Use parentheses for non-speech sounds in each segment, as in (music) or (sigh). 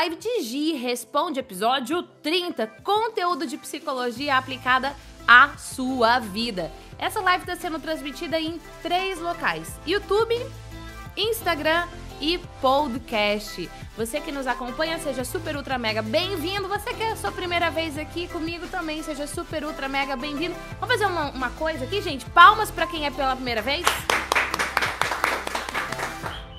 live de Gi Responde, episódio 30, conteúdo de psicologia aplicada à sua vida. Essa live está sendo transmitida em três locais: YouTube, Instagram e podcast. Você que nos acompanha, seja super ultra mega bem-vindo. Você que é a sua primeira vez aqui comigo também, seja super ultra mega bem-vindo. Vamos fazer uma, uma coisa aqui, gente? Palmas para quem é pela primeira vez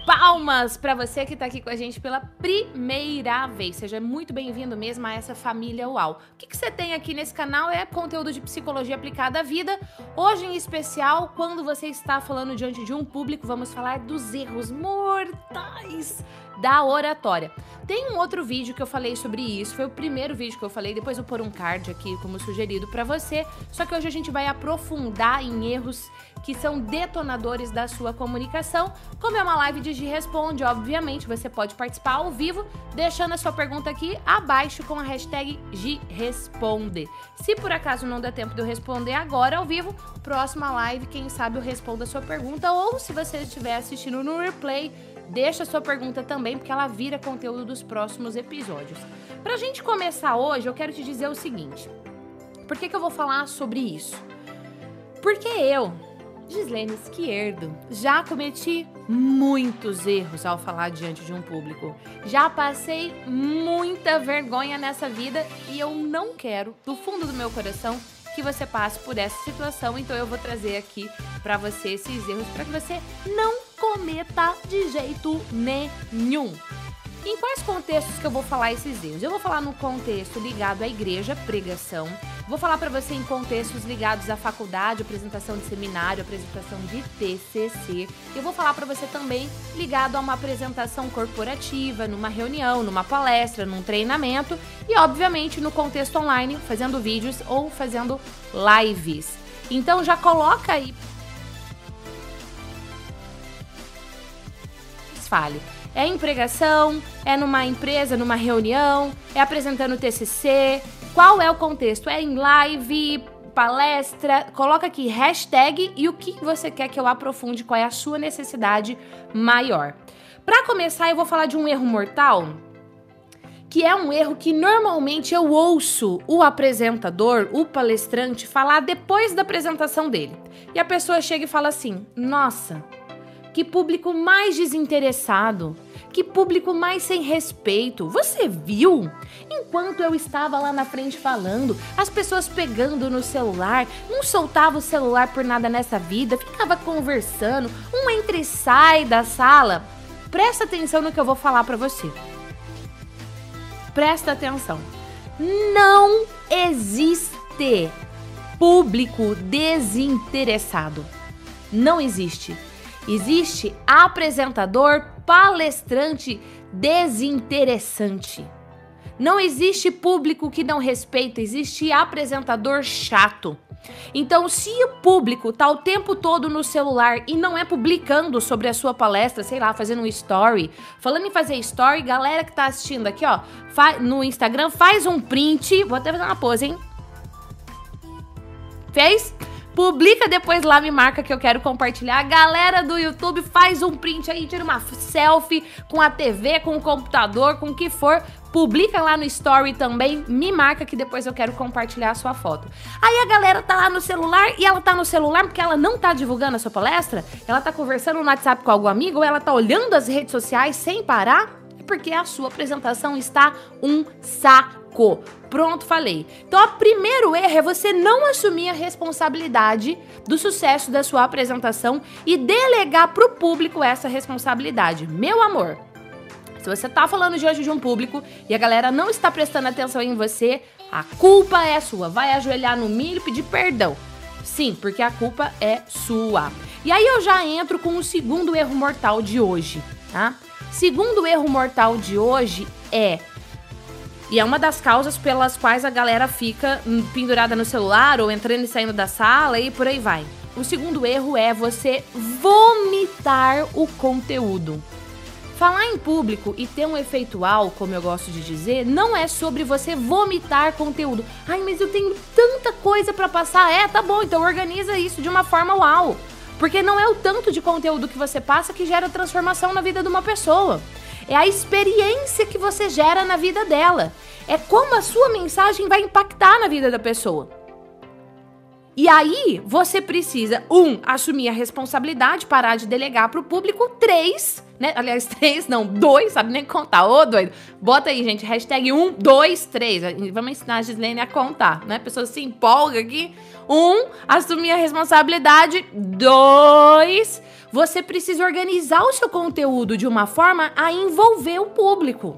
palmas para você que está aqui com a gente pela primeira vez. Seja muito bem-vindo mesmo a essa família UAU. O que, que você tem aqui nesse canal é conteúdo de psicologia aplicada à vida. Hoje, em especial, quando você está falando diante de um público, vamos falar dos erros mortais da oratória. Tem um outro vídeo que eu falei sobre isso, foi o primeiro vídeo que eu falei, depois eu vou pôr um card aqui como sugerido para você. Só que hoje a gente vai aprofundar em erros que são detonadores da sua comunicação. Como é uma live de G Responde, obviamente, você pode participar ao vivo, deixando a sua pergunta aqui abaixo com a hashtag G Responde. Se por acaso não der tempo de eu responder agora ao vivo, próxima live, quem sabe eu respondo a sua pergunta, ou se você estiver assistindo no replay, deixa a sua pergunta também, porque ela vira conteúdo dos próximos episódios. Pra gente começar hoje, eu quero te dizer o seguinte. Por que, que eu vou falar sobre isso? Porque eu, Gislene Esquerdo, já cometi muitos erros ao falar diante de um público. Já passei muita vergonha nessa vida e eu não quero, do fundo do meu coração, que você passe por essa situação. Então eu vou trazer aqui para você esses erros para que você não cometa de jeito nenhum. Em quais contextos que eu vou falar esses erros? Eu vou falar no contexto ligado à igreja, pregação. Vou falar para você em contextos ligados à faculdade, apresentação de seminário, apresentação de TCC. Eu vou falar para você também ligado a uma apresentação corporativa, numa reunião, numa palestra, num treinamento e, obviamente, no contexto online, fazendo vídeos ou fazendo lives. Então já coloca aí. Fale. É em pregação, é numa empresa, numa reunião, é apresentando TCC. Qual é o contexto? É em live, palestra? Coloca aqui hashtag e o que você quer que eu aprofunde, qual é a sua necessidade maior. Para começar, eu vou falar de um erro mortal que é um erro que normalmente eu ouço o apresentador, o palestrante, falar depois da apresentação dele. E a pessoa chega e fala assim: Nossa, que público mais desinteressado. Que público mais sem respeito. Você viu? Enquanto eu estava lá na frente falando, as pessoas pegando no celular, não soltava o celular por nada nessa vida, ficava conversando, um entra e sai da sala. Presta atenção no que eu vou falar para você. Presta atenção. Não existe público desinteressado. Não existe. Existe apresentador, palestrante desinteressante. Não existe público que não respeita, existe apresentador chato. Então, se o público tá o tempo todo no celular e não é publicando sobre a sua palestra, sei lá, fazendo um story, falando em fazer story, galera que tá assistindo aqui, ó, no Instagram, faz um print, vou até fazer uma pose, hein? Fez? Publica depois lá, me marca que eu quero compartilhar. A galera do YouTube faz um print aí, tira uma selfie com a TV, com o computador, com o que for. Publica lá no story também, me marca que depois eu quero compartilhar a sua foto. Aí a galera tá lá no celular e ela tá no celular porque ela não tá divulgando a sua palestra? Ela tá conversando no WhatsApp com algum amigo ou ela tá olhando as redes sociais sem parar? Porque a sua apresentação está um saco. Pronto, falei. Então, o primeiro erro é você não assumir a responsabilidade do sucesso da sua apresentação e delegar para o público essa responsabilidade. Meu amor, se você está falando diante de um público e a galera não está prestando atenção em você, a culpa é sua. Vai ajoelhar no milho e pedir perdão. Sim, porque a culpa é sua. E aí eu já entro com o segundo erro mortal de hoje, tá? Segundo erro mortal de hoje é e é uma das causas pelas quais a galera fica pendurada no celular ou entrando e saindo da sala e por aí vai. O segundo erro é você vomitar o conteúdo. Falar em público e ter um efeitual, como eu gosto de dizer, não é sobre você vomitar conteúdo. Ai, mas eu tenho tanta coisa para passar. É, tá bom, então organiza isso de uma forma uau. Porque não é o tanto de conteúdo que você passa que gera transformação na vida de uma pessoa. É a experiência que você gera na vida dela. É como a sua mensagem vai impactar na vida da pessoa. E aí, você precisa, um, assumir a responsabilidade, parar de delegar para o público. Três, né? Aliás, (laughs) três, não, dois, sabe nem contar. Ô, doido. Bota aí, gente, hashtag um, dois, três. Vamos ensinar a Gislene a contar, né? A pessoa se empolga aqui. Um, assumir a responsabilidade. Dois, você precisa organizar o seu conteúdo de uma forma a envolver o público.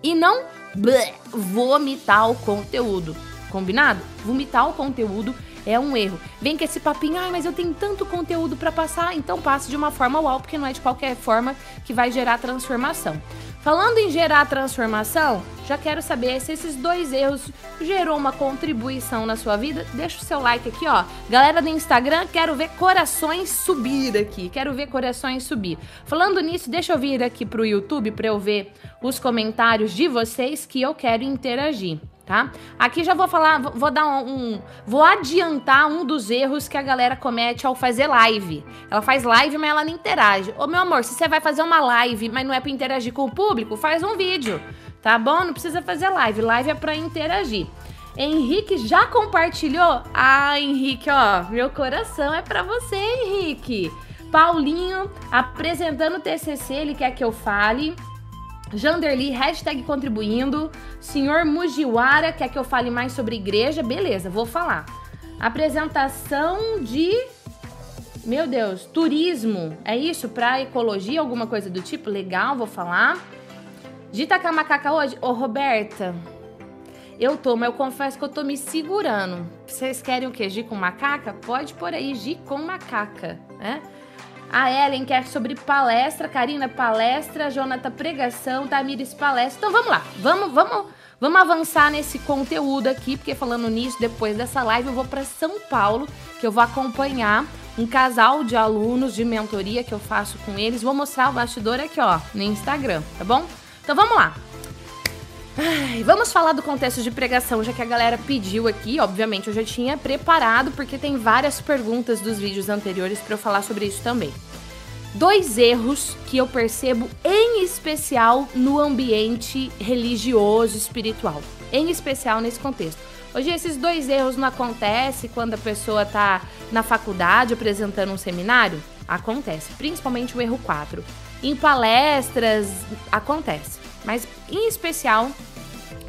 E não bleh, vomitar o conteúdo. Combinado? Vomitar o conteúdo é um erro. Vem com esse papinho, ai, mas eu tenho tanto conteúdo para passar, então passe de uma forma uau, porque não é de qualquer forma que vai gerar transformação. Falando em gerar transformação, já quero saber se esses dois erros gerou uma contribuição na sua vida. Deixa o seu like aqui, ó. Galera do Instagram, quero ver corações subir aqui. Quero ver corações subir. Falando nisso, deixa eu vir aqui pro YouTube para eu ver os comentários de vocês que eu quero interagir tá? Aqui já vou falar, vou dar um, um, vou adiantar um dos erros que a galera comete ao fazer live. Ela faz live, mas ela não interage. Ô meu amor, se você vai fazer uma live, mas não é para interagir com o público, faz um vídeo, tá bom? Não precisa fazer live. Live é para interagir. Henrique já compartilhou? Ah, Henrique, ó, meu coração é para você, Henrique. Paulinho apresentando o TCC, ele quer que eu fale. Janderli, hashtag contribuindo. Senhor Mujiwara, quer que eu fale mais sobre igreja? Beleza, vou falar. Apresentação de. Meu Deus, turismo. É isso? Pra ecologia, alguma coisa do tipo? Legal, vou falar. Dita com a macaca hoje? Ô, Roberta, eu tô, mas eu confesso que eu tô me segurando. Vocês querem o quê? Gi com macaca? Pode por aí, Gi com macaca, né? A Ellen quer sobre palestra, Karina palestra, Jonathan pregação, Tamires palestra. Então vamos lá, vamos, vamos, vamos avançar nesse conteúdo aqui, porque falando nisso, depois dessa live eu vou para São Paulo, que eu vou acompanhar um casal de alunos de mentoria que eu faço com eles. Vou mostrar o bastidor aqui, ó, no Instagram, tá bom? Então vamos lá. Ai, vamos falar do contexto de pregação, já que a galera pediu aqui. Obviamente, eu já tinha preparado, porque tem várias perguntas dos vídeos anteriores para eu falar sobre isso também. Dois erros que eu percebo, em especial no ambiente religioso, espiritual. Em especial nesse contexto. Hoje, esses dois erros não acontecem quando a pessoa está na faculdade apresentando um seminário? Acontece, principalmente o erro 4. Em palestras, acontece mas em especial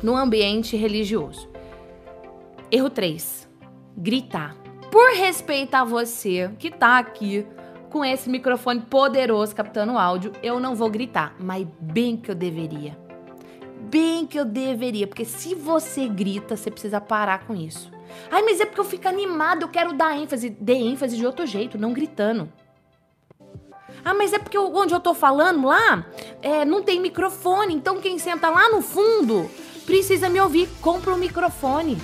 no ambiente religioso. Erro 3. Gritar. Por respeitar você que tá aqui com esse microfone poderoso captando áudio, eu não vou gritar, mas bem que eu deveria. Bem que eu deveria, porque se você grita, você precisa parar com isso. Ai, mas é porque eu fico animado, eu quero dar ênfase. Dê ênfase de outro jeito, não gritando. Ah, mas é porque onde eu tô falando lá é, não tem microfone. Então quem senta lá no fundo precisa me ouvir. Compra um microfone.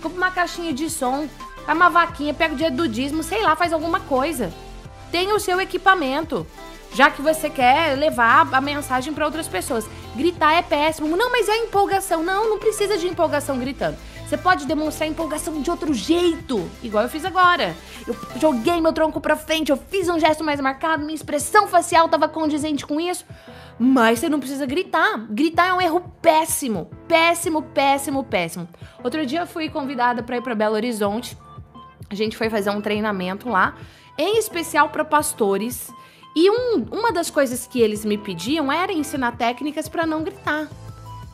Compra uma caixinha de som. Faz uma vaquinha, pega o dia do dízimo, sei lá, faz alguma coisa. Tenha o seu equipamento. Já que você quer levar a mensagem para outras pessoas. Gritar é péssimo. Não, mas é empolgação. Não, não precisa de empolgação gritando. Você pode demonstrar empolgação de outro jeito, igual eu fiz agora. Eu joguei meu tronco pra frente, eu fiz um gesto mais marcado, minha expressão facial tava condizente com isso. Mas você não precisa gritar. Gritar é um erro péssimo. Péssimo, péssimo, péssimo. Outro dia eu fui convidada para ir para Belo Horizonte. A gente foi fazer um treinamento lá, em especial para pastores. E um, uma das coisas que eles me pediam era ensinar técnicas para não gritar.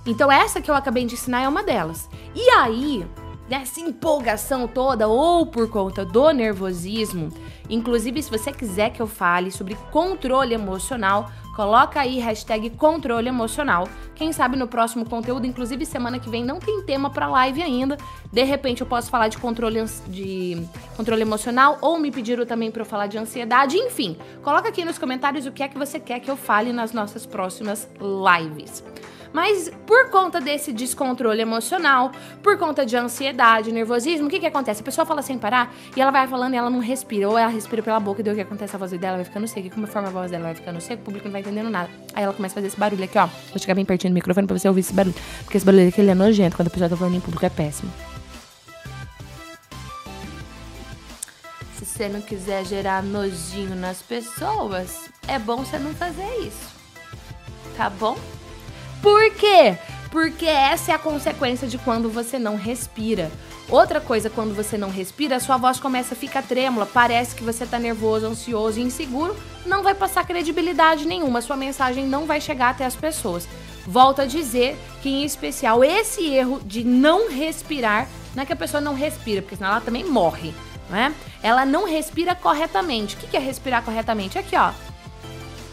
Então, essa que eu acabei de ensinar é uma delas. E aí, nessa empolgação toda, ou por conta do nervosismo, inclusive se você quiser que eu fale sobre controle emocional, coloca aí hashtag controle emocional. Quem sabe no próximo conteúdo, inclusive semana que vem não tem tema para live ainda. De repente eu posso falar de controle de controle emocional ou me pediram também para eu falar de ansiedade, enfim. Coloca aqui nos comentários o que é que você quer que eu fale nas nossas próximas lives. Mas por conta desse descontrole emocional, por conta de ansiedade, nervosismo, o que que acontece? A pessoa fala sem parar e ela vai falando e ela não respira. Ou ela respira pela boca e daí o que acontece? A voz dela vai ficando seca. E como forma a voz dela vai ficando seca, o público não vai entendendo nada. Aí ela começa a fazer esse barulho aqui, ó. Vou chegar bem pertinho do microfone pra você ouvir esse barulho. Porque esse barulho aqui ele é nojento. Quando a pessoa tá falando em público é péssimo. Se você não quiser gerar nojinho nas pessoas, é bom você não fazer isso. tá bom? Por quê? Porque essa é a consequência de quando você não respira. Outra coisa, quando você não respira, sua voz começa a ficar trêmula, parece que você tá nervoso, ansioso e inseguro, não vai passar credibilidade nenhuma, sua mensagem não vai chegar até as pessoas. Volto a dizer que, em especial, esse erro de não respirar, não é que a pessoa não respira, porque senão ela também morre, né? Ela não respira corretamente. O que é respirar corretamente? Aqui, ó.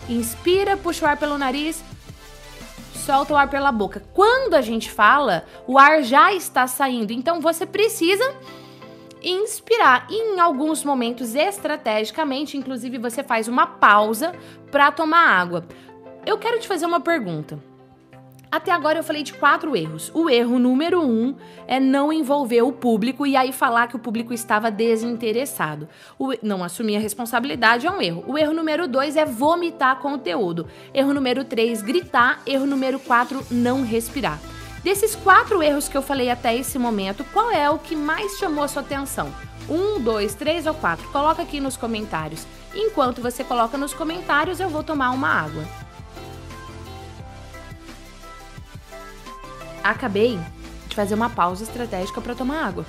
Inspira, puxa o ar pelo nariz, solta o ar pela boca. Quando a gente fala, o ar já está saindo. Então você precisa inspirar. E em alguns momentos, estrategicamente, inclusive, você faz uma pausa para tomar água. Eu quero te fazer uma pergunta. Até agora eu falei de quatro erros. O erro número um é não envolver o público e aí falar que o público estava desinteressado. O, não assumir a responsabilidade é um erro. O erro número dois é vomitar conteúdo. Erro número três, gritar. Erro número quatro, não respirar. Desses quatro erros que eu falei até esse momento, qual é o que mais chamou a sua atenção? Um, dois, três ou quatro? Coloca aqui nos comentários. Enquanto você coloca nos comentários, eu vou tomar uma água. Acabei de fazer uma pausa estratégica para tomar água.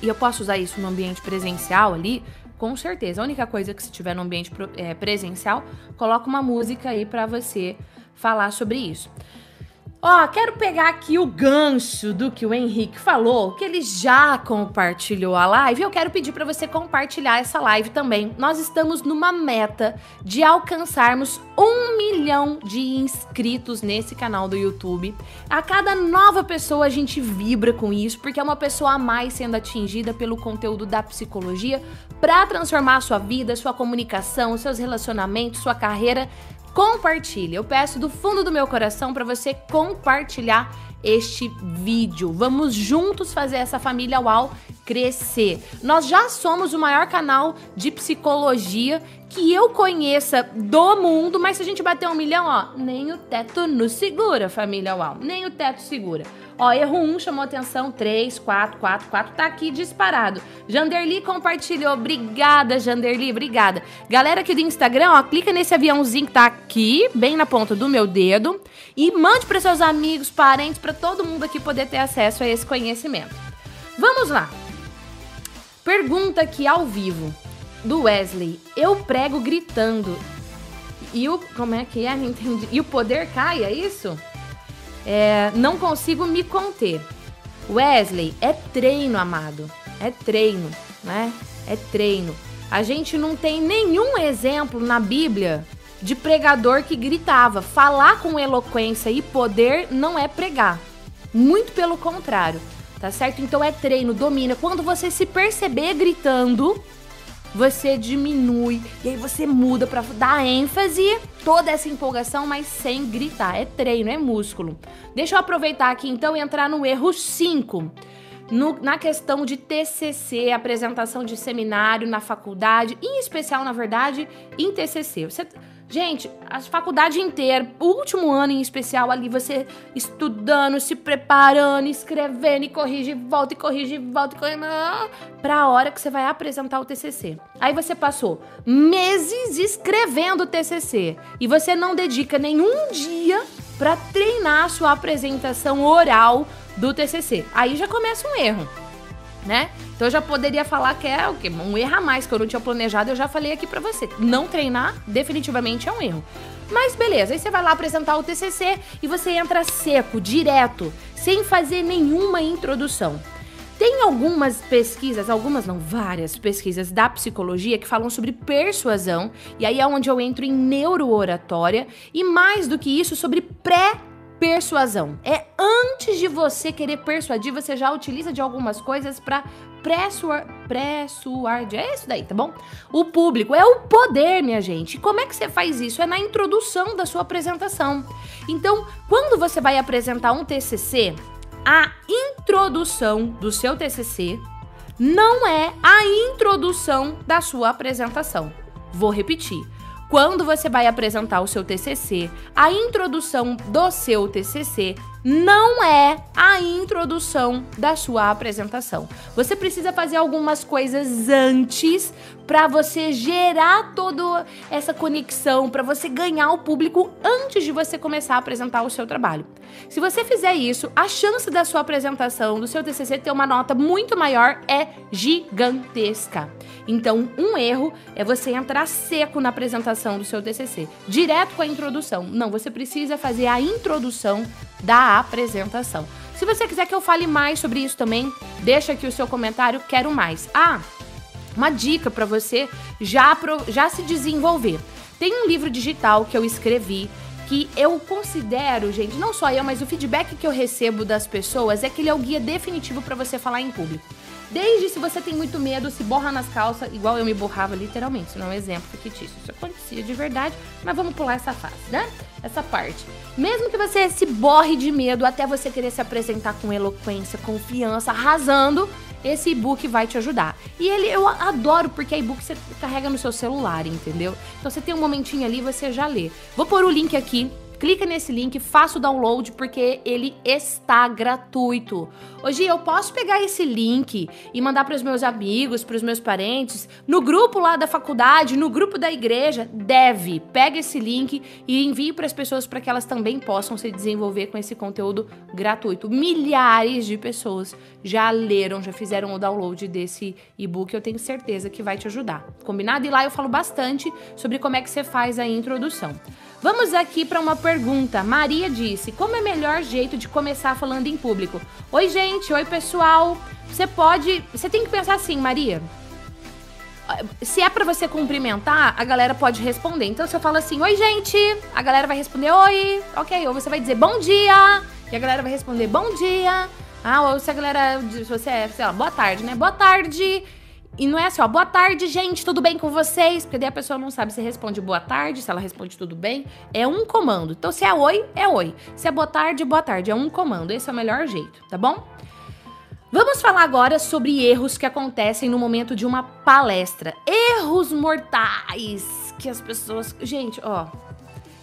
E eu posso usar isso no ambiente presencial ali? Com certeza. A única coisa que se tiver no ambiente é, presencial, coloca uma música aí para você falar sobre isso. Ó, quero pegar aqui o gancho do que o Henrique falou, que ele já compartilhou a live. Eu quero pedir para você compartilhar essa live também. Nós estamos numa meta de alcançarmos um milhão de inscritos nesse canal do YouTube. A cada nova pessoa a gente vibra com isso, porque é uma pessoa a mais sendo atingida pelo conteúdo da psicologia para transformar a sua vida, sua comunicação, seus relacionamentos, sua carreira compartilhe. Eu peço do fundo do meu coração para você compartilhar este vídeo. Vamos juntos fazer essa família UAU crescer. Nós já somos o maior canal de psicologia que eu conheça do mundo, mas se a gente bater um milhão, ó, nem o teto nos segura, família UAU. Nem o teto segura. Ó, erro 1 um chamou atenção, 3, 4, 4, 4, tá aqui disparado. Janderli compartilhou, obrigada, Janderli, obrigada. Galera aqui do Instagram, ó, clica nesse aviãozinho que tá aqui, bem na ponta do meu dedo, e mande para seus amigos, parentes, para todo mundo aqui poder ter acesso a esse conhecimento. Vamos lá. Pergunta aqui ao vivo do Wesley. Eu prego gritando. E o. Como é que é? Não (laughs) entendi. E o poder cai, é isso? É, não consigo me conter. Wesley, é treino, amado. É treino, né? É treino. A gente não tem nenhum exemplo na Bíblia de pregador que gritava. Falar com eloquência e poder não é pregar. Muito pelo contrário, tá certo? Então é treino, domina. Quando você se perceber gritando, você diminui e aí você muda para dar ênfase, toda essa empolgação, mas sem gritar. É treino, é músculo. Deixa eu aproveitar aqui então e entrar no erro 5. No, na questão de TCC, apresentação de seminário na faculdade, em especial, na verdade, em TCC. Você Gente, a faculdade inteira, o último ano em especial ali, você estudando, se preparando, escrevendo e corrige, volta e corrige, volta e corrige, pra a hora que você vai apresentar o TCC. Aí você passou meses escrevendo o TCC e você não dedica nenhum dia para treinar a sua apresentação oral do TCC. Aí já começa um erro né? Então eu já poderia falar que é o? Um erro a mais que eu não tinha planejado, eu já falei aqui para você. Não treinar definitivamente é um erro. Mas beleza, aí você vai lá apresentar o TCC e você entra seco, direto, sem fazer nenhuma introdução. Tem algumas pesquisas, algumas não, várias pesquisas da psicologia que falam sobre persuasão, e aí é onde eu entro em neurooratória, e mais do que isso, sobre pré persuasão. É antes de você querer persuadir, você já utiliza de algumas coisas para pressuar, pressuar, é isso daí, tá bom? O público é o poder, minha gente. Como é que você faz isso? É na introdução da sua apresentação. Então, quando você vai apresentar um TCC, a introdução do seu TCC não é a introdução da sua apresentação. Vou repetir quando você vai apresentar o seu TCC, a introdução do seu TCC não é a introdução da sua apresentação. Você precisa fazer algumas coisas antes para você gerar toda essa conexão, para você ganhar o público antes de você começar a apresentar o seu trabalho. Se você fizer isso, a chance da sua apresentação, do seu TCC ter uma nota muito maior é gigantesca. Então, um erro é você entrar seco na apresentação do seu TCC, direto com a introdução. Não, você precisa fazer a introdução da apresentação. Se você quiser que eu fale mais sobre isso também, deixa aqui o seu comentário, quero mais. Ah, uma dica para você já, já se desenvolver. Tem um livro digital que eu escrevi que eu considero, gente, não só eu, mas o feedback que eu recebo das pessoas é que ele é o guia definitivo para você falar em público. Desde se você tem muito medo, se borra nas calças, igual eu me borrava literalmente, isso não é um exemplo fictício, isso acontecia de verdade, mas vamos pular essa fase, né? Essa parte. Mesmo que você se borre de medo até você querer se apresentar com eloquência, confiança, arrasando, esse e-book vai te ajudar. E ele eu adoro porque e-book você carrega no seu celular, entendeu? Então você tem um momentinho ali, você já lê. Vou pôr o link aqui clica nesse link, faça o download porque ele está gratuito. Hoje eu posso pegar esse link e mandar para os meus amigos, para os meus parentes, no grupo lá da faculdade, no grupo da igreja, deve. Pega esse link e envie para as pessoas para que elas também possam se desenvolver com esse conteúdo gratuito. Milhares de pessoas já leram, já fizeram o download desse e-book, eu tenho certeza que vai te ajudar. Combinado? E lá eu falo bastante sobre como é que você faz a introdução. Vamos aqui para uma pergunta. Maria disse: Como é melhor jeito de começar falando em público? Oi, gente. Oi, pessoal. Você pode. Você tem que pensar assim, Maria. Se é para você cumprimentar, a galera pode responder. Então, se eu falo assim, oi, gente, a galera vai responder oi, ok. Ou você vai dizer bom dia, e a galera vai responder bom dia. Ah, ou se a galera. Se você é, sei lá, boa tarde, né? Boa tarde. E não é assim, ó, boa tarde, gente, tudo bem com vocês? Porque daí a pessoa não sabe se responde boa tarde, se ela responde tudo bem. É um comando. Então, se é oi, é oi. Se é boa tarde, boa tarde. É um comando. Esse é o melhor jeito, tá bom? Vamos falar agora sobre erros que acontecem no momento de uma palestra. Erros mortais que as pessoas. Gente, ó,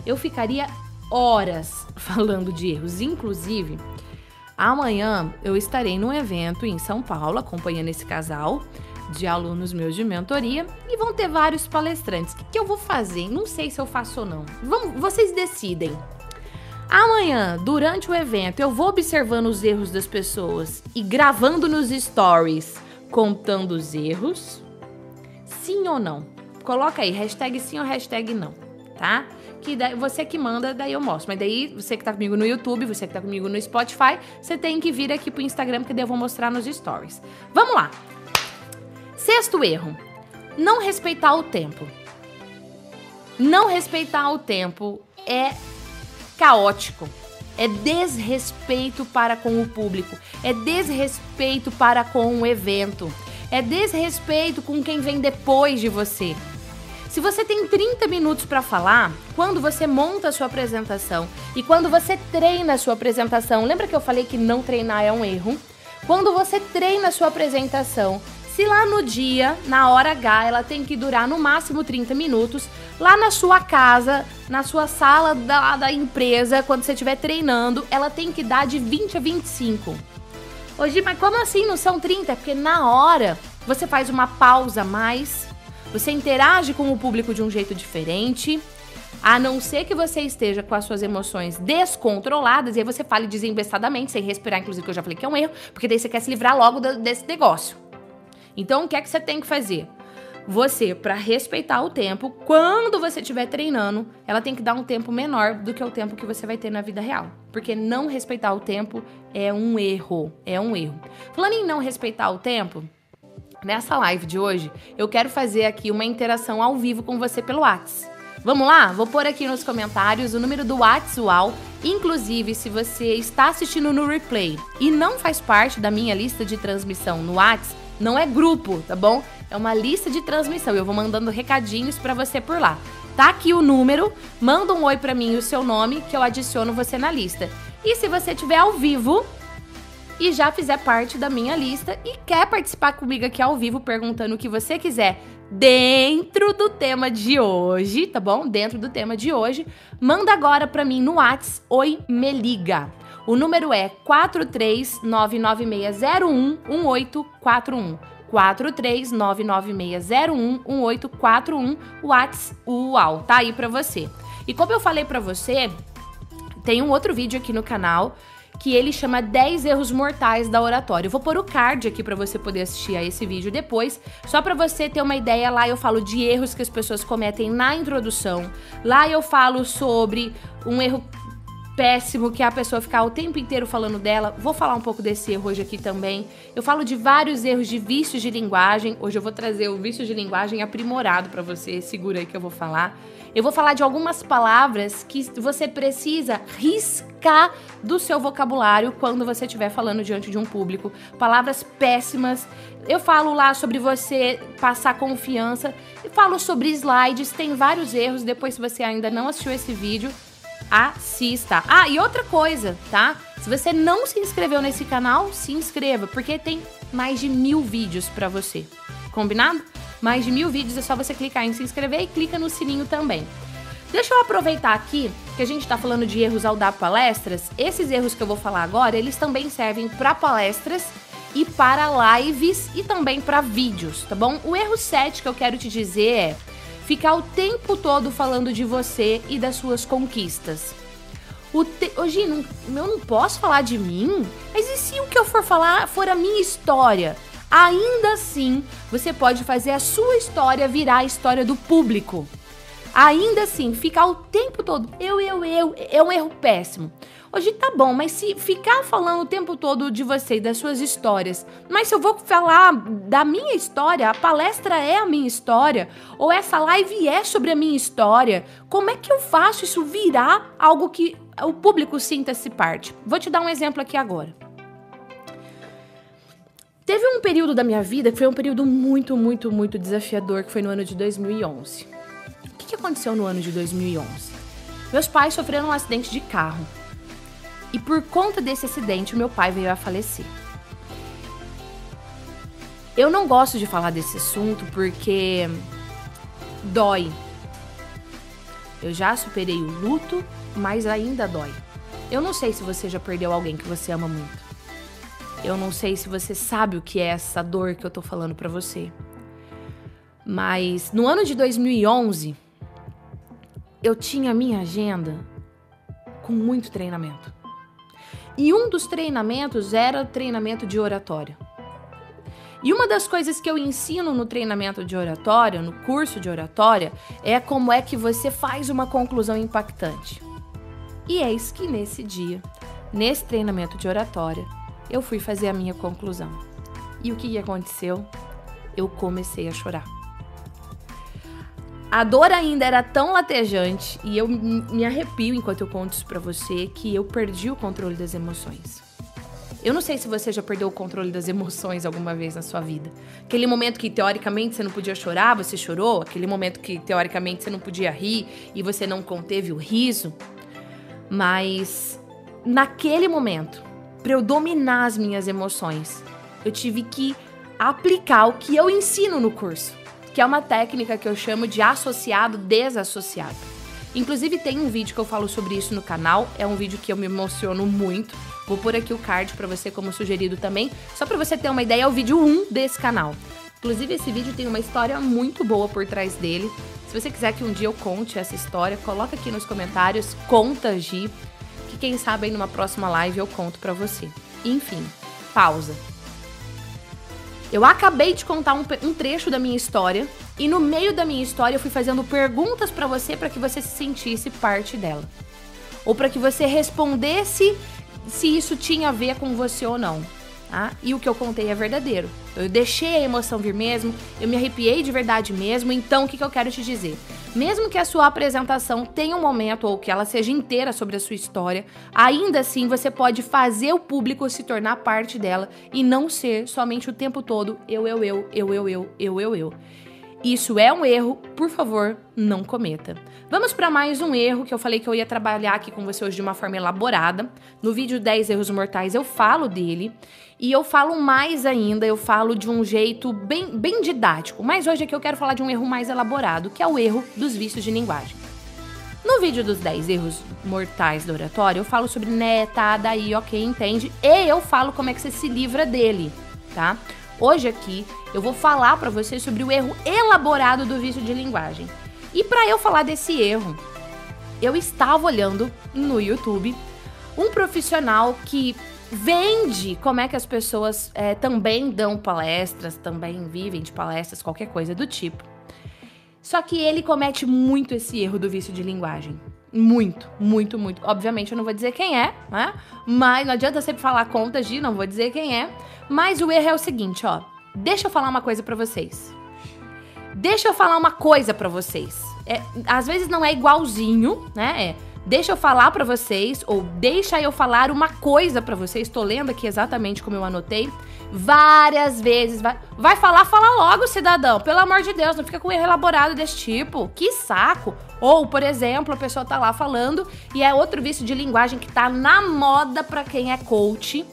eu ficaria horas (laughs) falando de erros. Inclusive, amanhã eu estarei num evento em São Paulo acompanhando esse casal de alunos meus de mentoria e vão ter vários palestrantes. O que, eu vou fazer? Não sei se eu faço ou não. Vamos, vocês decidem. Amanhã, durante o evento, eu vou observando os erros das pessoas e gravando nos stories, contando os erros. Sim ou não? Coloca aí, hashtag sim ou hashtag não, tá? Que daí, você que manda, daí eu mostro. Mas daí, você que tá comigo no YouTube, você que tá comigo no Spotify, você tem que vir aqui pro Instagram, que daí eu vou mostrar nos stories. Vamos lá! Sexto erro: não respeitar o tempo. Não respeitar o tempo é caótico. É desrespeito para com o público, é desrespeito para com o evento, é desrespeito com quem vem depois de você. Se você tem 30 minutos para falar, quando você monta a sua apresentação e quando você treina a sua apresentação, lembra que eu falei que não treinar é um erro? Quando você treina a sua apresentação se lá no dia, na hora H, ela tem que durar no máximo 30 minutos, lá na sua casa, na sua sala da, da empresa, quando você estiver treinando, ela tem que dar de 20 a 25. Hoje, mas como assim não são 30? É porque na hora você faz uma pausa mais, você interage com o público de um jeito diferente. A não ser que você esteja com as suas emoções descontroladas, e aí você fale desembestadamente, sem respirar, inclusive, que eu já falei que é um erro, porque daí você quer se livrar logo desse negócio. Então, o que é que você tem que fazer? Você, para respeitar o tempo, quando você estiver treinando, ela tem que dar um tempo menor do que o tempo que você vai ter na vida real. Porque não respeitar o tempo é um erro. É um erro. Falando em não respeitar o tempo, nessa live de hoje, eu quero fazer aqui uma interação ao vivo com você pelo WhatsApp. Vamos lá? Vou pôr aqui nos comentários o número do WhatsApp. Inclusive, se você está assistindo no replay e não faz parte da minha lista de transmissão no WhatsApp, não é grupo, tá bom? É uma lista de transmissão. Eu vou mandando recadinhos para você por lá. Tá aqui o número, manda um oi para mim e o seu nome que eu adiciono você na lista. E se você estiver ao vivo e já fizer parte da minha lista e quer participar comigo aqui ao vivo perguntando o que você quiser dentro do tema de hoje, tá bom? Dentro do tema de hoje, manda agora para mim no Whats Oi Me Liga. O número é 43996011841. 43996011841, Whats UAU, tá aí pra você. E como eu falei pra você, tem um outro vídeo aqui no canal que ele chama 10 erros mortais da oratória. Eu vou pôr o card aqui para você poder assistir a esse vídeo depois, só para você ter uma ideia. Lá eu falo de erros que as pessoas cometem na introdução. Lá eu falo sobre um erro péssimo que é a pessoa ficar o tempo inteiro falando dela. Vou falar um pouco desse erro hoje aqui também. Eu falo de vários erros de vícios de linguagem. Hoje eu vou trazer o vício de linguagem aprimorado para você. Segura aí que eu vou falar. Eu vou falar de algumas palavras que você precisa riscar do seu vocabulário quando você estiver falando diante de um público. Palavras péssimas. Eu falo lá sobre você passar confiança. Eu falo sobre slides. Tem vários erros. Depois, se você ainda não assistiu esse vídeo, assista. Ah, e outra coisa, tá? Se você não se inscreveu nesse canal, se inscreva, porque tem mais de mil vídeos para você. Combinado? Mais de mil vídeos, é só você clicar em se inscrever e clica no sininho também. Deixa eu aproveitar aqui que a gente está falando de erros ao dar palestras. Esses erros que eu vou falar agora, eles também servem para palestras e para lives e também para vídeos, tá bom? O erro 7 que eu quero te dizer é ficar o tempo todo falando de você e das suas conquistas. O te... Hoje não... eu não posso falar de mim? Mas e se o que eu for falar for a minha história? Ainda assim, você pode fazer a sua história virar a história do público. Ainda assim, ficar o tempo todo eu, eu, eu, é um erro péssimo. Hoje tá bom, mas se ficar falando o tempo todo de você e das suas histórias, mas se eu vou falar da minha história, a palestra é a minha história, ou essa live é sobre a minha história, como é que eu faço isso virar algo que o público sinta-se parte? Vou te dar um exemplo aqui agora. Teve um período da minha vida que foi um período muito, muito, muito desafiador, que foi no ano de 2011. O que aconteceu no ano de 2011? Meus pais sofreram um acidente de carro. E por conta desse acidente, o meu pai veio a falecer. Eu não gosto de falar desse assunto porque dói. Eu já superei o luto, mas ainda dói. Eu não sei se você já perdeu alguém que você ama muito. Eu não sei se você sabe o que é essa dor que eu tô falando para você. Mas no ano de 2011, eu tinha minha agenda com muito treinamento. E um dos treinamentos era treinamento de oratória. E uma das coisas que eu ensino no treinamento de oratória, no curso de oratória, é como é que você faz uma conclusão impactante. E eis que nesse dia, nesse treinamento de oratória, eu fui fazer a minha conclusão. E o que aconteceu? Eu comecei a chorar. A dor ainda era tão latejante e eu me arrepio enquanto eu conto isso pra você que eu perdi o controle das emoções. Eu não sei se você já perdeu o controle das emoções alguma vez na sua vida. Aquele momento que teoricamente você não podia chorar, você chorou. Aquele momento que teoricamente você não podia rir e você não conteve o riso. Mas naquele momento, para eu dominar as minhas emoções, eu tive que aplicar o que eu ensino no curso que é uma técnica que eu chamo de associado desassociado. Inclusive tem um vídeo que eu falo sobre isso no canal, é um vídeo que eu me emociono muito. Vou pôr aqui o card para você como sugerido também, só para você ter uma ideia, é o vídeo 1 desse canal. Inclusive esse vídeo tem uma história muito boa por trás dele. Se você quiser que um dia eu conte essa história, coloca aqui nos comentários, conta Gi, que quem sabe aí numa próxima live eu conto para você. Enfim, pausa. Eu acabei de contar um, um, trecho da minha história e no meio da minha história eu fui fazendo perguntas para você para que você se sentisse parte dela. Ou para que você respondesse se isso tinha a ver com você ou não. Tá? E o que eu contei é verdadeiro. Eu deixei a emoção vir mesmo, eu me arrepiei de verdade mesmo, então o que, que eu quero te dizer? Mesmo que a sua apresentação tenha um momento ou que ela seja inteira sobre a sua história, ainda assim você pode fazer o público se tornar parte dela e não ser somente o tempo todo eu, eu, eu, eu, eu, eu, eu, eu, eu. Isso é um erro, por favor, não cometa. Vamos para mais um erro que eu falei que eu ia trabalhar aqui com você hoje de uma forma elaborada. No vídeo 10 erros mortais eu falo dele e eu falo mais ainda, eu falo de um jeito bem, bem didático. Mas hoje aqui eu quero falar de um erro mais elaborado, que é o erro dos vícios de linguagem. No vídeo dos 10 erros mortais do oratório, eu falo sobre tá, daí, ok, entende, e eu falo como é que você se livra dele, tá? Hoje aqui eu vou falar para vocês sobre o erro elaborado do vício de linguagem. E para eu falar desse erro, eu estava olhando no YouTube um profissional que vende como é que as pessoas é, também dão palestras, também vivem de palestras, qualquer coisa do tipo. Só que ele comete muito esse erro do vício de linguagem. Muito, muito, muito. Obviamente eu não vou dizer quem é, né? Mas não adianta sempre falar contas de, não vou dizer quem é. Mas o erro é o seguinte, ó. Deixa eu falar uma coisa para vocês. Deixa eu falar uma coisa para vocês. É, às vezes não é igualzinho, né? É, deixa eu falar para vocês ou deixa eu falar uma coisa para vocês. Estou lendo aqui exatamente como eu anotei. Várias vezes. Vai, vai falar, fala logo, cidadão. Pelo amor de Deus, não fica com erro elaborado desse tipo. Que saco. Ou, por exemplo, a pessoa tá lá falando e é outro vício de linguagem que tá na moda para quem é coach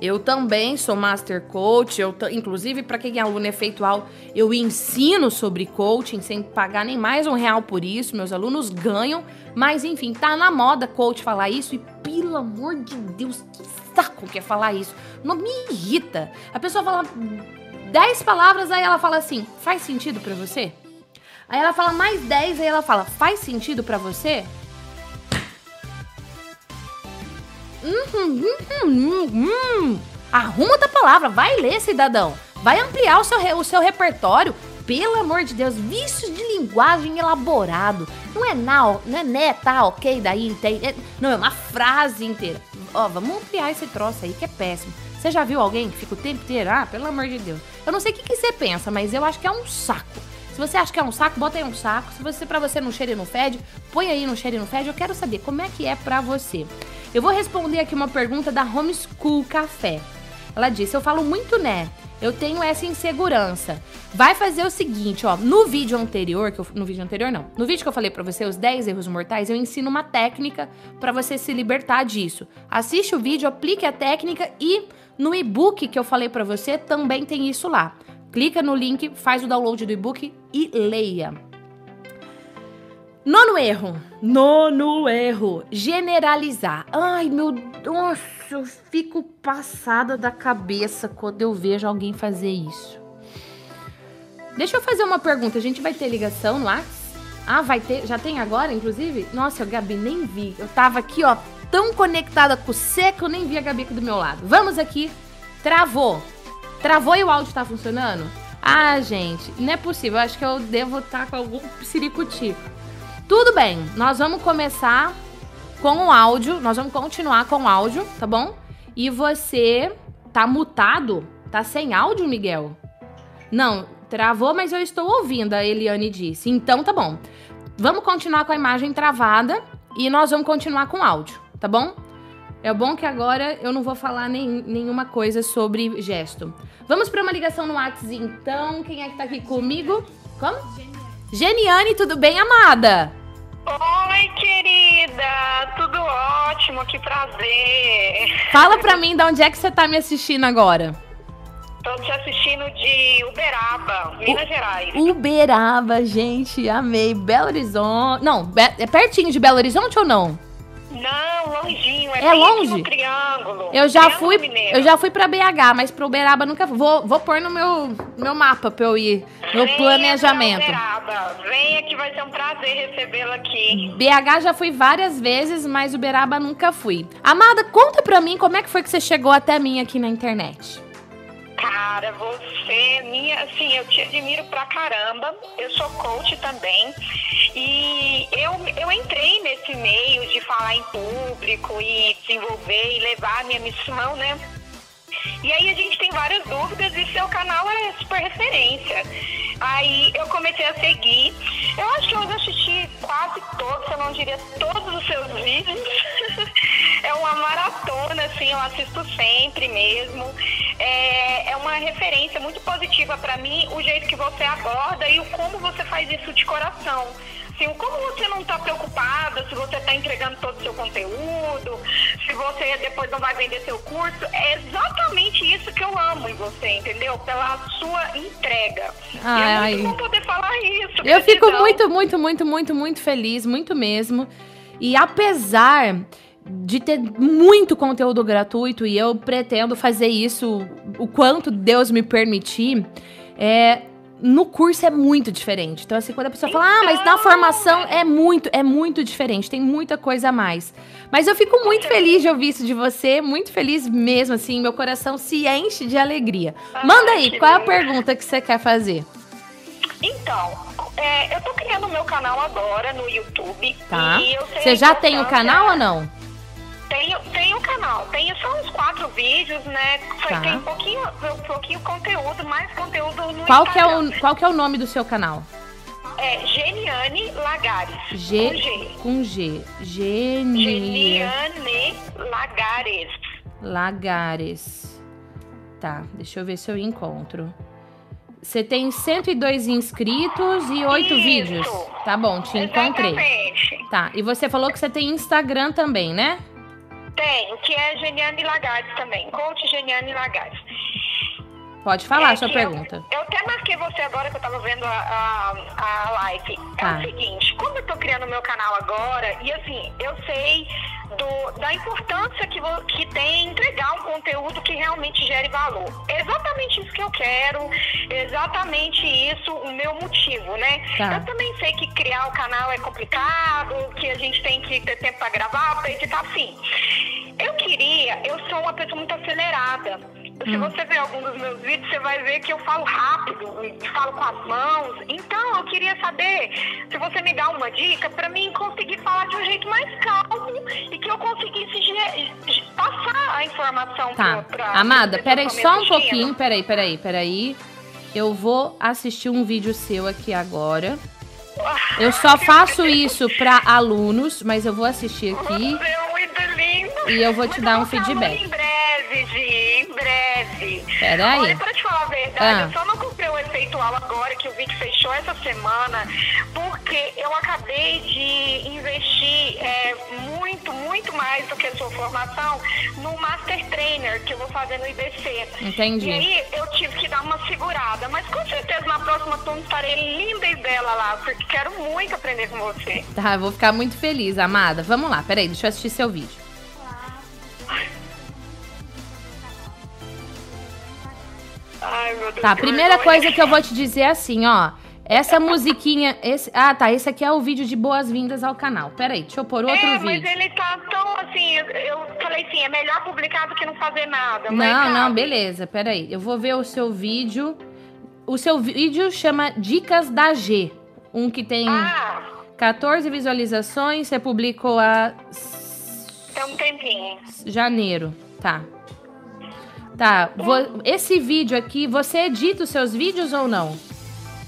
eu também sou master coach, eu inclusive para quem é aluno efeitual, eu ensino sobre coaching sem pagar nem mais um real por isso, meus alunos ganham, mas enfim, tá na moda coach falar isso e pelo amor de Deus, que saco que é falar isso. Não me irrita. A pessoa fala 10 palavras, aí ela fala assim: "Faz sentido para você?" Aí ela fala mais 10, aí ela fala: "Faz sentido para você?" Hum, hum, hum, Arruma outra palavra, vai ler, cidadão. Vai ampliar o seu, o seu repertório. Pelo amor de Deus, vícios de linguagem elaborado. Não é now, não é né, tá, ok, daí entende. É, não, é uma frase inteira. Ó, vamos ampliar esse troço aí que é péssimo. Você já viu alguém que fica o tempo inteiro? Ah, pelo amor de Deus. Eu não sei o que, que você pensa, mas eu acho que é um saco. Se você acha que é um saco, bota aí um saco. Se você para você não cheira e não fede, põe aí no cheira e não fede. Eu quero saber como é que é para você. Eu vou responder aqui uma pergunta da Homeschool Café. Ela disse: "Eu falo muito né. Eu tenho essa insegurança. Vai fazer o seguinte, ó, no vídeo anterior, que eu, no vídeo anterior não. No vídeo que eu falei para você os 10 erros mortais, eu ensino uma técnica para você se libertar disso. Assiste o vídeo, aplique a técnica e no e-book que eu falei para você também tem isso lá. Clica no link, faz o download do e-book e leia. Nono erro. Nono erro. Generalizar. Ai, meu Deus, eu fico passada da cabeça quando eu vejo alguém fazer isso. Deixa eu fazer uma pergunta. A gente vai ter ligação no WhatsApp? Ah, vai ter? Já tem agora, inclusive? Nossa, Gabi, nem vi. Eu tava aqui, ó, tão conectada com o seco, eu nem vi a Gabi aqui do meu lado. Vamos aqui. Travou. Travou e o áudio tá funcionando? Ah, gente, não é possível. Eu acho que eu devo estar tá com algum siricutico. Tudo bem, nós vamos começar com o áudio. Nós vamos continuar com o áudio, tá bom? E você tá mutado? Tá sem áudio, Miguel? Não, travou, mas eu estou ouvindo, a Eliane disse. Então tá bom. Vamos continuar com a imagem travada e nós vamos continuar com o áudio, tá bom? É bom que agora eu não vou falar nem, nenhuma coisa sobre gesto. Vamos para uma ligação no WhatsApp, então. Quem é que tá aqui comigo? Como? Geniane. Geniane, tudo bem, amada? Oi, querida. Tudo ótimo, que prazer. Fala pra mim de onde é que você tá me assistindo agora. Tô te assistindo de Uberaba, Minas U Gerais. Uberaba, gente, amei. Belo Horizonte. Não, é pertinho de Belo Horizonte ou não? Não, longinho, é, é longe. triângulo. Eu já triângulo fui, mineiro. eu já fui para BH, mas pro Uberaba nunca vou, vou pôr no meu meu mapa para eu ir, no Venha planejamento. Uberaba. Venha que vai ser um prazer recebê-la aqui. BH já fui várias vezes, mas Uberaba nunca fui. Amada, conta pra mim como é que foi que você chegou até mim aqui na internet. Cara, você, minha, assim, eu te admiro pra caramba. Eu sou coach também. E eu, eu entrei nesse meio de falar em público e desenvolver e levar a minha missão, né? E aí a gente tem várias dúvidas e seu canal é super referência. Aí eu comecei a seguir. Eu acho que eu assisti quase todos, eu não diria todos os seus vídeos. (laughs) é uma maratona, assim, eu assisto sempre mesmo. É, é uma referência muito positiva para mim o jeito que você aborda e o como você faz isso de coração assim, como você não está preocupada se você está entregando todo o seu conteúdo, se você depois não vai vender seu curso, é exatamente isso que eu amo em você, entendeu? Pela sua entrega. Ai, e é muito bom poder falar isso. Eu fico muito, muito, muito, muito, muito feliz, muito mesmo. E apesar de ter muito conteúdo gratuito e eu pretendo fazer isso o quanto Deus me permitir, é, no curso é muito diferente. Então, assim, quando a pessoa fala, ah, mas na formação é muito, é muito diferente, tem muita coisa a mais. Mas eu fico muito feliz de ouvir isso de você, muito feliz mesmo, assim, meu coração se enche de alegria. Ah, Manda aí, qual é a pergunta que você quer fazer? Então, é, eu tô criando o meu canal agora no YouTube. Tá. Você já tem o canal ou não? Tenho, tenho um canal, tenho só uns quatro vídeos, né? Foi- Tá. Tem um pouquinho, pouquinho conteúdo, mais conteúdo no Qual que, é Instagram. o, qual que é o nome do seu canal? É Geniane Lagares. G Com G. com G. Geni Geniane Lagares. Lagares. Tá, deixa eu ver se eu encontro. Você tem 102 inscritos e 8 Isso. vídeos. Tá bom, te encontrei. Exatamente. Tá, e você falou que você tem Instagram também, né? Tem, que é Geniane Lagares também. Coach Geniane Lagares. Pode falar É a sua que pergunta. Eu, eu até marquei você agora que eu tava vendo a, a, a live. É Tá. o seguinte, como eu tô criando meu canal agora, e assim, eu sei do, da importância que, que tem entregar um conteúdo que realmente gere valor. É exatamente isso que eu quero, exatamente isso o meu motivo, né? Tá. Eu também sei que criar o canal é complicado, que a gente tem que ter tempo pra gravar, pra editar, sim. Eu queria, eu sou uma pessoa muito acelerada. Se Hum. você ver algum dos meus vídeos, você vai ver que eu falo rápido, falo com as mãos. Então, eu queria saber se você me dá uma dica para mim conseguir falar de um jeito mais calmo e que eu conseguisse passar a informação Tá. pra, pra Amada, peraí pessoa só um pouquinho. Peraí, peraí, peraí. Eu vou assistir um vídeo seu aqui agora. Eu só faço isso pra alunos, mas eu vou assistir aqui. É muito lindo. E eu vou te Mas dar um feedback. Em breve, Gi, em breve. Peraí. Olha, pra te falar a verdade, Ah. eu só não comprei o efeitual agora, que o vídeo fechou essa semana, porque eu acabei de investir é, muito, muito mais do que a sua formação no Master Trainer, que eu vou fazer no IBC. Entendi. E aí eu tive que dar uma segurada, mas com certeza na próxima turma estarei linda e bela lá, porque quero muito aprender com você. Tá, eu vou ficar muito feliz, amada. Vamos lá, peraí, deixa eu assistir seu vídeo. Tá, primeira coisa que eu vou te dizer é assim, ó. Essa musiquinha. Esse, ah, tá. Esse aqui é o vídeo de boas-vindas ao canal. Peraí, deixa eu pôr outro é, vídeo. mas ele tá tão assim, eu falei assim, é melhor publicar do que não fazer nada. Não, não, beleza. Peraí. Eu vou ver o seu vídeo. O seu vídeo chama Dicas da G. Um que tem Ah, 14 visualizações. Você publicou a tem um tempinho. janeiro. Tá. Tá. vo- esse vídeo aqui, você edita os seus vídeos ou não?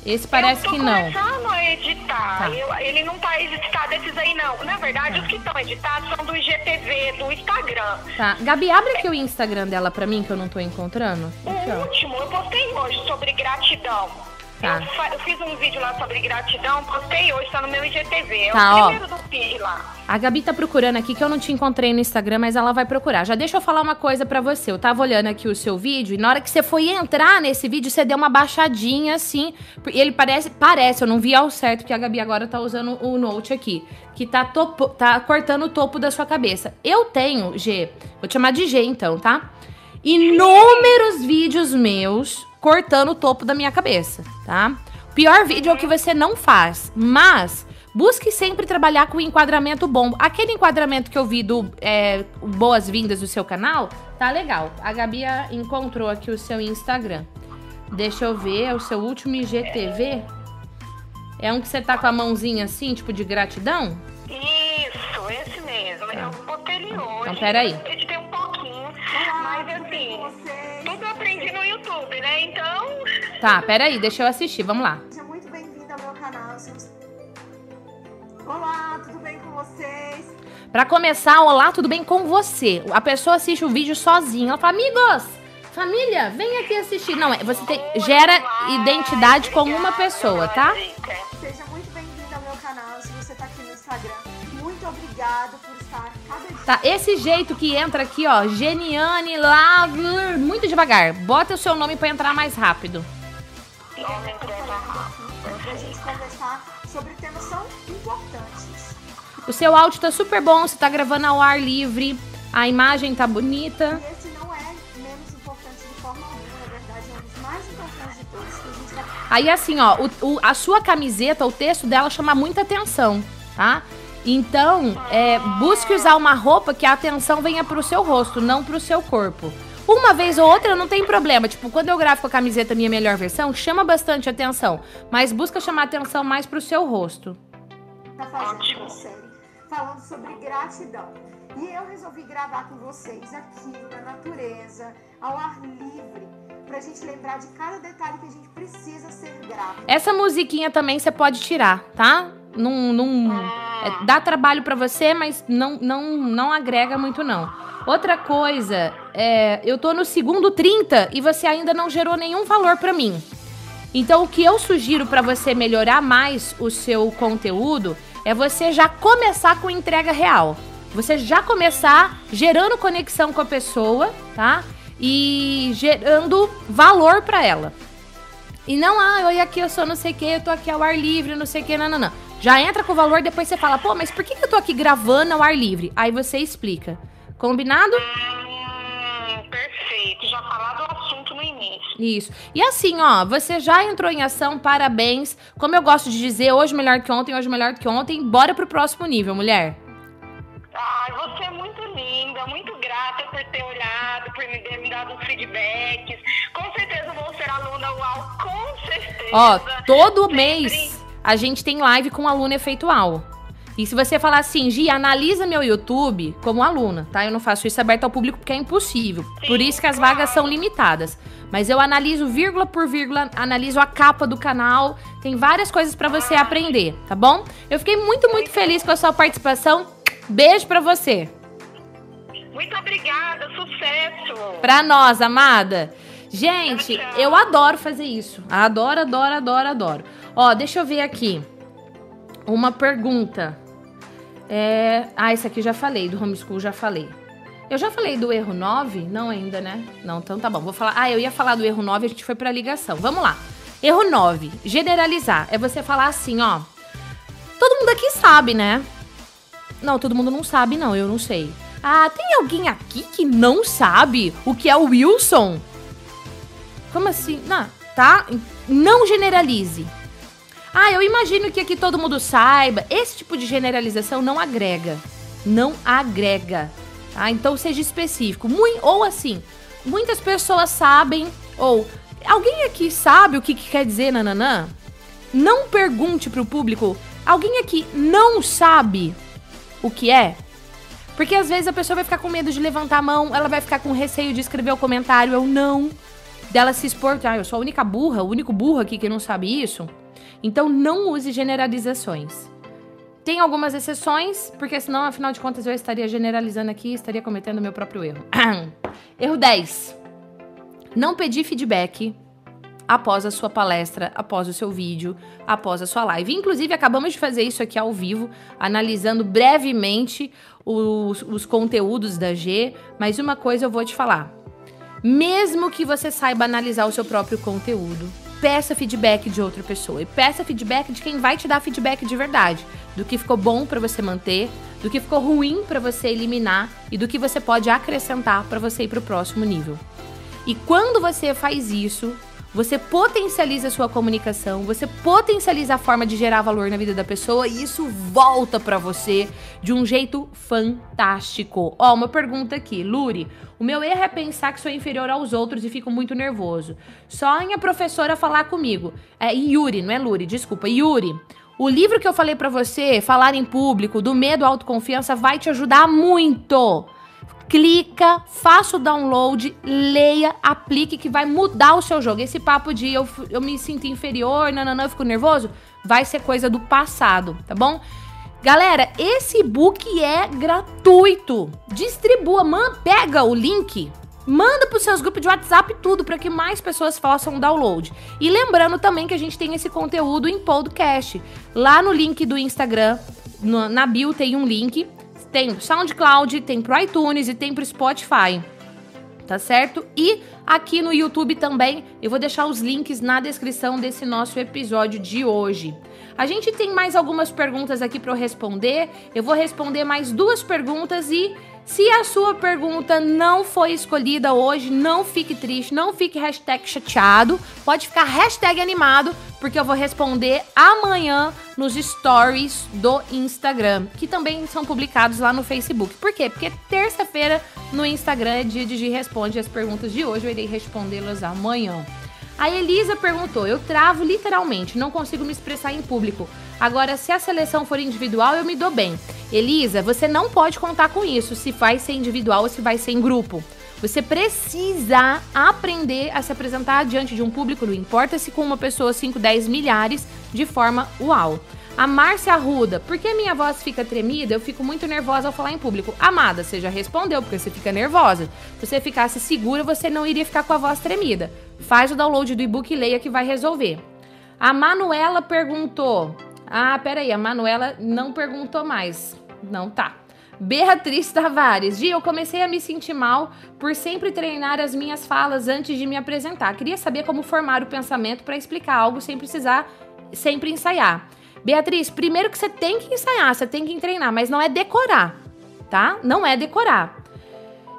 Esse parece eu tô que não. começando a editar. Tá. Eu- ele não tá editado esses aí, não. Na verdade, os que estão editados são do IGTV, do Instagram. Tá. Gabi, abre aqui o Instagram dela pra mim, que eu não tô encontrando. O ó. último, eu postei hoje sobre gratidão. Tá. Eu, eu fiz um vídeo lá sobre gratidão, postei hoje, tá no meu IGTV. É Tá, o ó. primeiro do feed lá. A Gabi tá procurando aqui, que eu não te encontrei no Instagram, mas ela vai procurar. Já deixa eu falar uma coisa pra você. Eu tava olhando aqui o seu vídeo e na hora que você foi entrar nesse vídeo, você deu uma baixadinha assim. E ele parece, parece, eu não vi ao certo, porque a Gabi agora tá usando o Note aqui. Que tá, topo, tá cortando o topo da sua cabeça. Eu tenho, G, vou te chamar de G então, tá? Inúmeros vídeos meus cortando o topo da minha cabeça, tá? O pior vídeo é o que você não faz, mas busque sempre trabalhar com enquadramento bom. Aquele enquadramento que eu vi do é, Boas-Vindas do seu canal, tá legal. A Gabi encontrou aqui o seu Instagram. Deixa eu ver, o seu último IGTV. É um que você tá com a mãozinha assim, tipo de gratidão? Isso, esse mesmo. Eu botei ele hoje. Então, peraí. Um pouquinho, mas assim, tudo eu aprendi no YouTube, né? Então, Tá, peraí, deixa eu assistir, vamos lá. Seja muito bem-vindo ao meu canal. Olá, tudo bem com vocês? Pra começar, olá, tudo bem com você? A pessoa assiste o vídeo sozinha. Ela fala, amigos, família, vem aqui assistir. Não, é, você tem, gera identidade com uma pessoa, tá? Seja Tá, esse jeito que entra aqui, ó, Geniane lá, muito devagar. Bota o seu nome pra entrar mais rápido. Nome conversar sobre temas tão importantes. O seu áudio tá super bom, você tá gravando ao ar livre, a imagem tá bonita. E esse não é menos importante de forma alguma, na verdade, é um dos mais importantes de todos que a gente Aí assim, ó, o- o- a sua camiseta, o texto dela chama muita atenção, tá? Então, é, busque usar uma roupa que a atenção venha pro seu rosto, não pro seu corpo. Uma vez ou outra não tem problema. Tipo, quando eu gravo com a camiseta minha melhor versão, chama bastante atenção. Mas busca chamar atenção mais pro seu rosto. tá fazendo série falando sobre gratidão. E eu resolvi gravar com vocês aqui na natureza, ao ar livre, pra gente lembrar de cada detalhe que a gente precisa ser grato. Essa musiquinha também você pode tirar, tá? Não, não é, dá trabalho pra você, mas não, não, não agrega muito não. Outra coisa, é, eu tô no segundo 30 e você ainda não gerou nenhum valor pra mim. Então o que eu sugiro pra você melhorar mais o seu conteúdo é você já começar com entrega real. Você já começar gerando conexão com a pessoa, tá? E gerando valor pra ela. E não, ah, oi, aqui eu sou não sei o que, eu tô aqui ao ar livre, não sei o que, não, não, não. Já entra com o valor, depois você fala, pô, mas por que que eu tô aqui gravando ao ar livre? Aí você explica. Combinado? Hum, perfeito. Já falar do assunto no início. Isso. E assim, ó, você já entrou em ação, parabéns. Como eu gosto de dizer, hoje melhor que ontem, hoje melhor que ontem. Bora pro próximo nível, mulher. Ai, você é muito linda, muito grata por ter olhado, por me ter me dado feedbacks. Com certeza Ó, todo mês a gente tem live com aluno efeitual. E se você falar assim, Gi, analisa meu YouTube como aluna, tá? Eu não faço isso aberto ao público porque é impossível. Por isso que as vagas são limitadas. Mas eu analiso vírgula por vírgula, analiso a capa do canal, tem várias coisas pra você aprender, tá bom? Eu fiquei muito, muito feliz com a sua participação. Beijo pra você. Muito obrigada, sucesso. Pra nós, amada. Gente, eu adoro fazer isso. Adoro, adoro, adoro, adoro. Ó, deixa eu ver aqui. Uma pergunta. É... Ah, esse aqui já falei, do homeschool já falei. Eu já falei do erro 9? Não ainda, né? Não, então tá bom. Vou falar. Ah, eu ia falar do erro 9, a gente foi pra ligação. Vamos lá. Erro 9, generalizar. É você falar assim, ó. Todo mundo aqui sabe, né? Não, todo mundo não sabe, não. Eu não sei. Ah, tem alguém aqui que não sabe o que é o Wilson? Como assim? Não, tá? Não generalize. Ah, eu imagino que aqui todo mundo saiba. Esse tipo de generalização não agrega. Não agrega. Tá? Então seja específico. Mui- ou assim, muitas pessoas sabem. Ou alguém aqui sabe o que, que quer dizer nananã? Não pergunte pro público. Alguém aqui não sabe o que é? Porque às vezes a pessoa vai ficar com medo de levantar a mão, ela vai ficar com receio de escrever o comentário, eu não. Dela se expor, ah, eu sou a única burra, o único burro aqui que não sabe isso. Então não use generalizações. Tem algumas exceções, porque senão, afinal de contas, eu estaria generalizando aqui e estaria cometendo meu próprio erro. (clears throat) erro 10. Não pedir feedback após a sua palestra, após o seu vídeo, após a sua live. Inclusive, acabamos de fazer isso aqui ao vivo, analisando brevemente os, os conteúdos da G, mas uma coisa eu vou te falar. Mesmo que você saiba analisar o seu próprio conteúdo, peça feedback de outra pessoa e peça feedback de quem vai te dar feedback de verdade, do que ficou bom pra você manter, do que ficou ruim pra você eliminar e do que você pode acrescentar pra você ir pro próximo nível. E quando você faz isso, você potencializa a sua comunicação, você potencializa a forma de gerar valor na vida da pessoa e isso volta pra você de um jeito fantástico. Ó, uma pergunta aqui, Luri. O meu erro é pensar que sou inferior aos outros e fico muito nervoso. Só a professora falar comigo. É Yuri, não é Luri, desculpa, Yuri. O livro que eu falei pra você, Falar em Público, do Medo à Autoconfiança, vai te ajudar muito clica, faça o download, leia, aplique que vai mudar o seu jogo. Esse papo de eu, eu me sinto inferior, não, não, não, eu fico nervoso, vai ser coisa do passado, tá bom? Galera, esse e-book é gratuito. Distribua, man, pega o link, manda pros seus grupos de WhatsApp tudo para que mais pessoas façam download. E lembrando também que a gente tem esse conteúdo em podcast. Lá no link do Instagram, no- na bio tem um link Tem SoundCloud, tem pro iTunes e tem pro Spotify. Tá certo? E aqui no YouTube também, eu vou deixar os links na descrição desse nosso episódio de hoje. A gente tem mais algumas perguntas aqui para eu responder. Eu vou responder mais duas perguntas e se a sua pergunta não foi escolhida hoje, não fique triste, não fique hashtag chateado. Pode ficar hashtag animado, porque eu vou responder amanhã nos stories do Instagram, que também são publicados lá no Facebook. Por quê? Porque terça-feira no Instagram é dia de responde as perguntas de hoje, eu irei respondê-las amanhã. A Elisa perguntou: Eu travo literalmente, não consigo me expressar em público. Agora, se a seleção for individual, eu me dou bem. Elisa, você não pode contar com isso, se vai ser individual ou se vai ser em grupo. Você precisa aprender a se apresentar diante de um público, não importa se com uma pessoa, 5, 10 milhares, de forma uau. A Márcia Arruda, por que minha voz fica tremida? Eu fico muito nervosa ao falar em público. Amada, você já respondeu, porque você fica nervosa. Se você ficasse segura, você não iria ficar com a voz tremida. Faz o download do e-book e leia que vai resolver. A Manuela perguntou. Ah, peraí, a Manuela não perguntou mais. Não tá. Beatriz Tavares. Dia, eu comecei a me sentir mal por sempre treinar as minhas falas antes de me apresentar. Queria saber como formar o pensamento para explicar algo sem precisar sempre ensaiar. Beatriz, primeiro que você tem que ensaiar, você tem que treinar, mas não é decorar, tá? Não é decorar.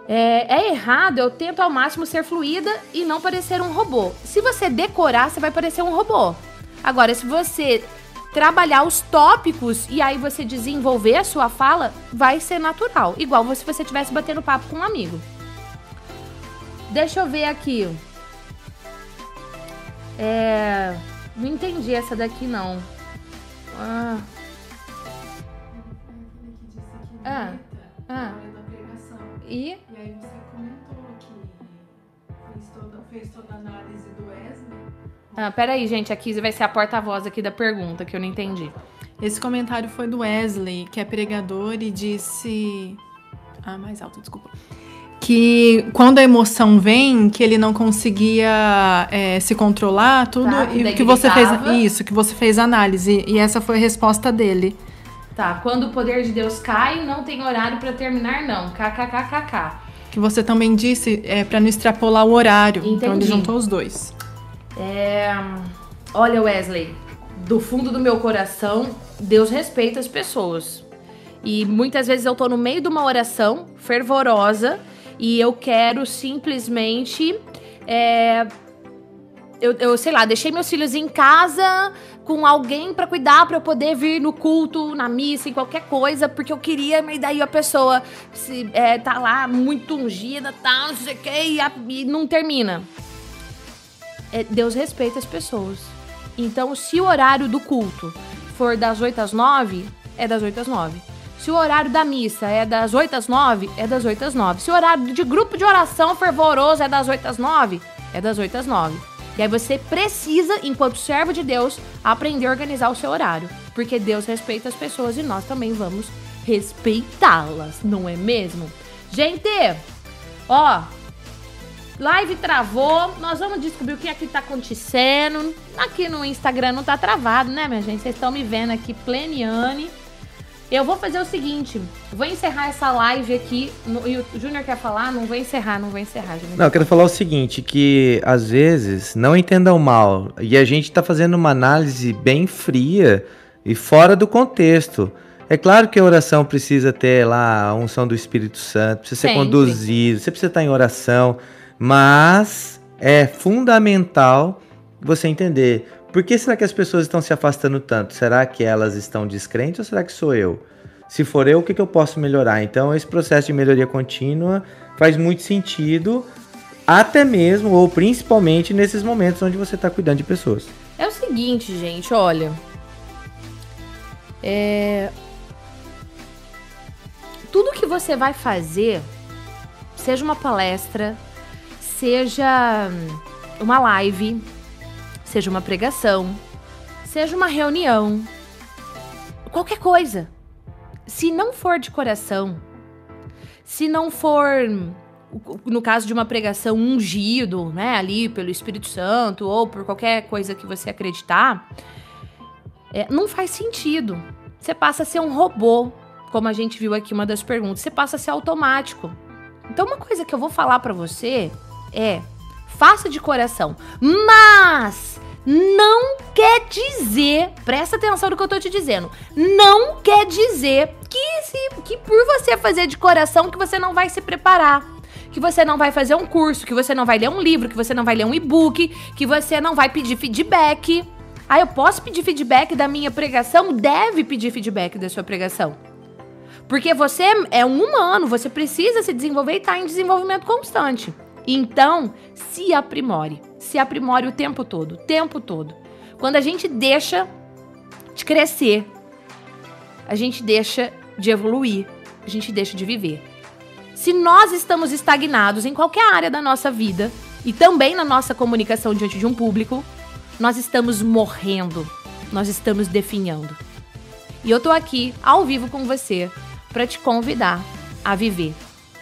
É, é, errado, eu tento ao máximo ser fluida e não parecer um robô. Se você decorar, você vai parecer um robô. Agora, se você trabalhar os tópicos e aí você desenvolver a sua fala, vai ser natural. Igual se você estivesse batendo papo com um amigo. Deixa eu ver aqui. É. Não entendi essa daqui, não. Ah. Ah. Ah. E? E aí você comentou que fez toda, fez toda a análise do Wesley. Ah, peraí, gente. A Kizzy vai ser a porta-voz aqui da pergunta, que eu não entendi. Esse comentário foi do Wesley, que é pregador, e disse. Ah, mais alto, desculpa. Que quando a emoção vem, que ele não conseguia é, se controlar, tudo. Tá, e que você fez. Isso, que você fez análise. E essa foi a resposta dele. Tá, quando o poder de Deus cai, não tem horário pra terminar, não. KKKKK. Que você também disse é, para não extrapolar o horário. Então ele Entendi. juntou os dois. É... Olha, Wesley, do fundo do meu coração, Deus respeita as pessoas. E muitas vezes eu tô no meio de uma oração fervorosa e eu quero simplesmente. é, Eu, eu, sei lá, deixei meus filhos em casa com alguém pra cuidar, pra eu poder vir no culto, na missa, em qualquer coisa, porque eu queria, mas daí a pessoa se, é, tá lá muito ungida, tá, não sei o que, e, e não termina é, Deus respeita as pessoas. Então, se o horário do culto for das 8 às 9, é das 8 às 9. Se o horário da missa é das 8 às 9, é das 8 às 9. Se o horário de grupo de oração fervoroso é das 8 às 9, é das 8 às 9. E aí você precisa, enquanto servo de Deus, aprender a organizar o seu horário. Porque Deus respeita as pessoas e nós também vamos respeitá-las, não é mesmo? Gente, ó, Live travou, nós vamos descobrir o que é que tá acontecendo. Aqui no Instagram não tá travado, né, minha gente? Vocês estão me vendo aqui, pleniane. Eu vou fazer o seguinte, vou encerrar essa live aqui. No, e o Júnior quer falar? Não vou encerrar, não vou encerrar, Júnior. Não, eu quero falar o seguinte, que às vezes, não entendam mal, e a gente tá fazendo uma análise bem fria e fora do contexto. É claro que a oração precisa ter lá a unção do Espírito Santo, precisa ser Sempre. conduzido, você precisa estar em oração, mas é fundamental você entender por que será que as pessoas estão se afastando tanto? Será que elas estão descrentes ou será que sou eu? Se for eu, o que, que eu posso melhorar? Então, esse processo de melhoria contínua faz muito sentido, até mesmo ou principalmente nesses momentos onde você está cuidando de pessoas. É o seguinte, gente, olha. É. Tudo que você vai fazer, seja uma palestra, seja uma live, seja uma pregação, seja uma reunião, qualquer coisa. Se não for de coração, se não for no caso de uma pregação ungido, né, ali pelo Espírito Santo ou por qualquer coisa que você acreditar, é, não faz sentido. Você passa a ser um robô como a gente viu aqui uma das perguntas, você passa a ser automático. Então, uma coisa que eu vou falar para você é: faça de coração, mas não quer dizer, presta atenção no que eu tô te dizendo, não quer dizer que, se, que por você fazer de coração que você não vai se preparar. Que você não vai fazer um curso, que você não vai ler um livro, que você não vai ler um e-book, que você não vai pedir feedback. Ah, eu posso pedir feedback da minha pregação? Deve pedir feedback da sua pregação. Porque você é um humano, você precisa se desenvolver e está em desenvolvimento constante. Então, se aprimore. Se aprimore o tempo todo, o tempo todo. Quando a gente deixa de crescer, a gente deixa de evoluir, a gente deixa de viver. Se nós estamos estagnados em qualquer área da nossa vida e também na nossa comunicação diante de um público, nós estamos morrendo, nós estamos definhando. E eu tô aqui ao vivo com você para te convidar a viver,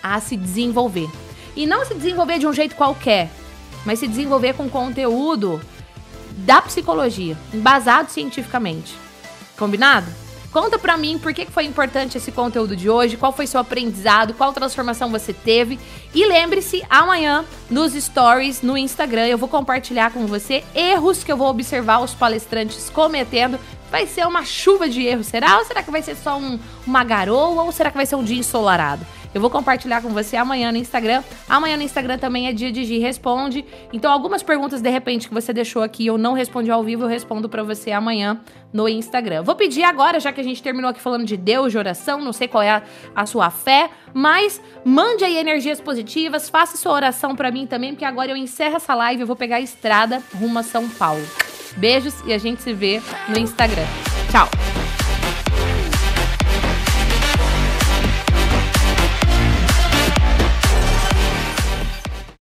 a se desenvolver. E não se desenvolver de um jeito qualquer, mas se desenvolver com conteúdo da psicologia, embasado cientificamente. Combinado? Conta pra mim por que foi importante esse conteúdo de hoje, qual foi seu aprendizado, qual transformação você teve. E lembre-se, amanhã nos stories no Instagram eu vou compartilhar com você erros que eu vou observar os palestrantes cometendo Vai ser uma chuva de erros, será? Ou será que vai ser só um, uma garoa? Ou será que vai ser um dia ensolarado? Eu vou compartilhar com você amanhã no Instagram. Amanhã no Instagram também é dia de Gi Responde. Então, algumas perguntas, de repente, que você deixou aqui eu não respondi ao vivo, eu respondo para você amanhã no Instagram. Vou pedir agora, já que a gente terminou aqui falando de Deus, de oração, não sei qual é a, a sua fé, mas mande aí energias positivas, faça sua oração para mim também, porque agora eu encerro essa live, eu vou pegar a estrada rumo a São Paulo. Beijos e a gente se vê no Instagram. Tchau!